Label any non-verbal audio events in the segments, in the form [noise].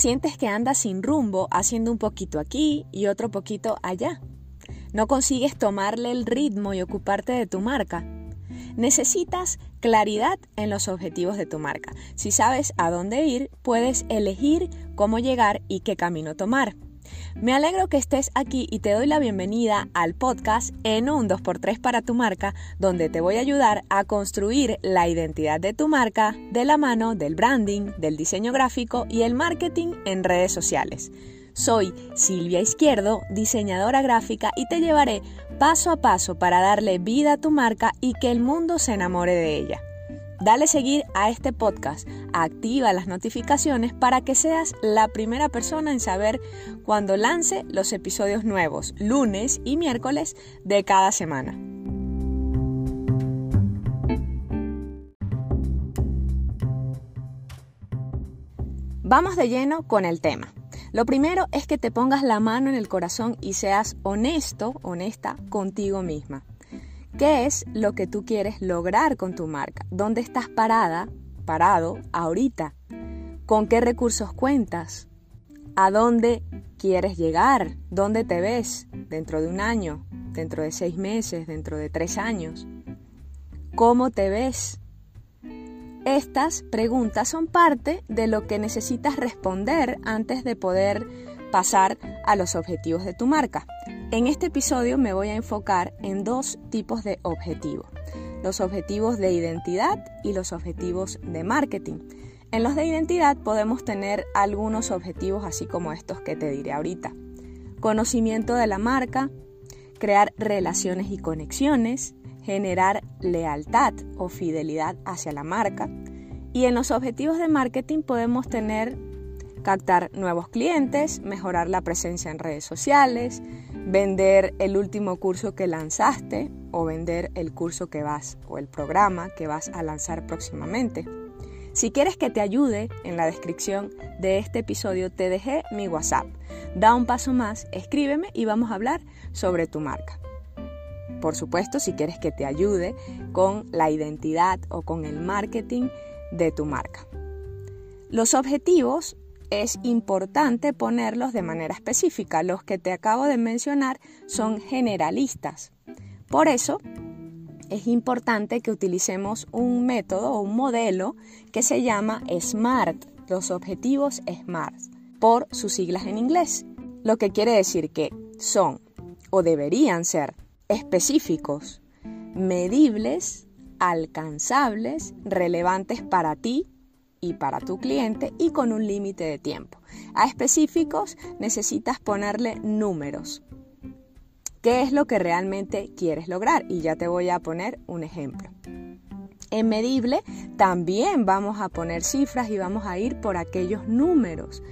Sientes que andas sin rumbo, haciendo un poquito aquí y otro poquito allá. No consigues tomarle el ritmo y ocuparte de tu marca. Necesitas claridad en los objetivos de tu marca. Si sabes a dónde ir, puedes elegir cómo llegar y qué camino tomar. Me alegro que estés aquí y te doy la bienvenida al podcast en un 2x3 para tu marca, donde te voy a ayudar a construir la identidad de tu marca de la mano del branding, del diseño gráfico y el marketing en redes sociales. Soy Silvia Izquierdo, diseñadora gráfica y te llevaré paso a paso para darle vida a tu marca y que el mundo se enamore de ella. Dale seguir a este podcast, activa las notificaciones para que seas la primera persona en saber cuando lance los episodios nuevos, lunes y miércoles de cada semana. Vamos de lleno con el tema. Lo primero es que te pongas la mano en el corazón y seas honesto, honesta contigo misma. ¿Qué es lo que tú quieres lograr con tu marca? ¿Dónde estás parada, parado ahorita? ¿Con qué recursos cuentas? ¿A dónde quieres llegar? ¿Dónde te ves dentro de un año, dentro de seis meses, dentro de tres años? ¿Cómo te ves? Estas preguntas son parte de lo que necesitas responder antes de poder pasar a los objetivos de tu marca. En este episodio me voy a enfocar en dos tipos de objetivos, los objetivos de identidad y los objetivos de marketing. En los de identidad podemos tener algunos objetivos así como estos que te diré ahorita. Conocimiento de la marca, crear relaciones y conexiones, generar lealtad o fidelidad hacia la marca. Y en los objetivos de marketing podemos tener captar nuevos clientes, mejorar la presencia en redes sociales, vender el último curso que lanzaste o vender el curso que vas o el programa que vas a lanzar próximamente. Si quieres que te ayude, en la descripción de este episodio te dejé mi WhatsApp. Da un paso más, escríbeme y vamos a hablar sobre tu marca. Por supuesto, si quieres que te ayude con la identidad o con el marketing de tu marca. Los objetivos es importante ponerlos de manera específica. Los que te acabo de mencionar son generalistas. Por eso, es importante que utilicemos un método o un modelo que se llama SMART, los objetivos SMART, por sus siglas en inglés. Lo que quiere decir que son o deberían ser específicos, medibles, alcanzables, relevantes para ti y para tu cliente y con un límite de tiempo. A específicos necesitas ponerle números. ¿Qué es lo que realmente quieres lograr? Y ya te voy a poner un ejemplo. En medible también vamos a poner cifras y vamos a ir por aquellos números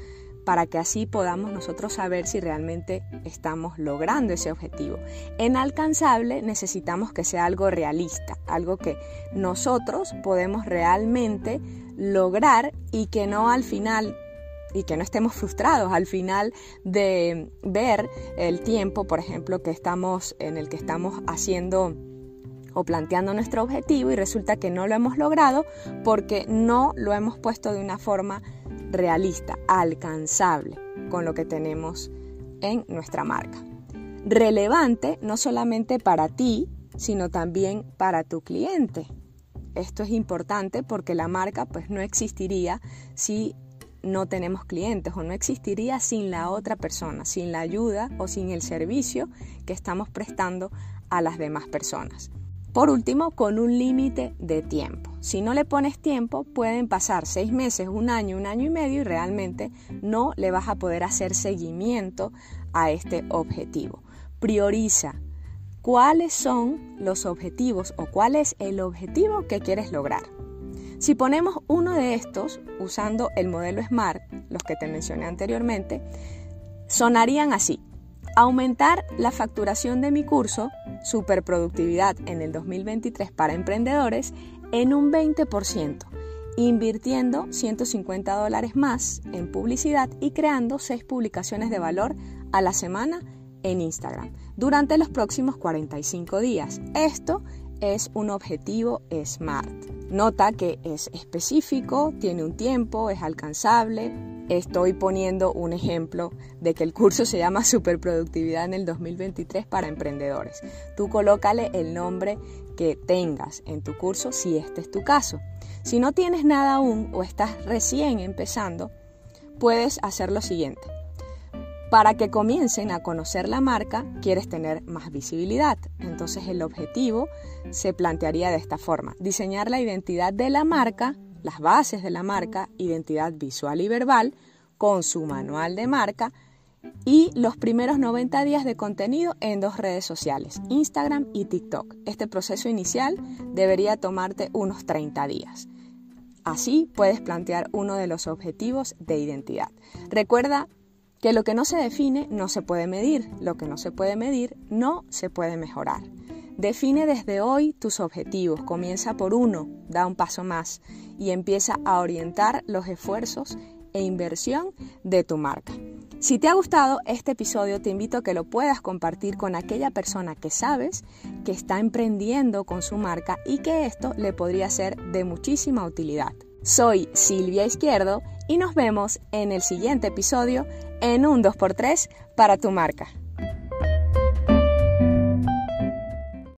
para que así podamos nosotros saber si realmente estamos logrando ese objetivo. En alcanzable necesitamos que sea algo realista, algo que nosotros podemos realmente lograr y que no al final y que no estemos frustrados al final de ver el tiempo, por ejemplo, que estamos en el que estamos haciendo o planteando nuestro objetivo y resulta que no lo hemos logrado porque no lo hemos puesto de una forma realista, alcanzable con lo que tenemos en nuestra marca. Relevante no solamente para ti, sino también para tu cliente. Esto es importante porque la marca pues no existiría si no tenemos clientes o no existiría sin la otra persona, sin la ayuda o sin el servicio que estamos prestando a las demás personas. Por último, con un límite de tiempo. Si no le pones tiempo, pueden pasar seis meses, un año, un año y medio y realmente no le vas a poder hacer seguimiento a este objetivo. Prioriza cuáles son los objetivos o cuál es el objetivo que quieres lograr. Si ponemos uno de estos usando el modelo SMART, los que te mencioné anteriormente, sonarían así. Aumentar la facturación de mi curso Superproductividad en el 2023 para emprendedores en un 20%, invirtiendo 150 dólares más en publicidad y creando 6 publicaciones de valor a la semana en Instagram durante los próximos 45 días. Esto es un objetivo SMART. Nota que es específico, tiene un tiempo, es alcanzable. Estoy poniendo un ejemplo de que el curso se llama [laughs] Superproductividad en el 2023 para emprendedores. Tú colócale el nombre que tengas en tu curso si este es tu caso. Si no tienes nada aún o estás recién empezando, puedes hacer lo siguiente. Para que comiencen a conocer la marca, quieres tener más visibilidad. Entonces el objetivo se plantearía de esta forma. Diseñar la identidad de la marca, las bases de la marca, identidad visual y verbal, con su manual de marca y los primeros 90 días de contenido en dos redes sociales, Instagram y TikTok. Este proceso inicial debería tomarte unos 30 días. Así puedes plantear uno de los objetivos de identidad. Recuerda que lo que no se define no se puede medir, lo que no se puede medir no se puede mejorar. Define desde hoy tus objetivos, comienza por uno, da un paso más y empieza a orientar los esfuerzos e inversión de tu marca. Si te ha gustado este episodio, te invito a que lo puedas compartir con aquella persona que sabes que está emprendiendo con su marca y que esto le podría ser de muchísima utilidad. Soy Silvia Izquierdo y nos vemos en el siguiente episodio en un 2x3 para tu marca.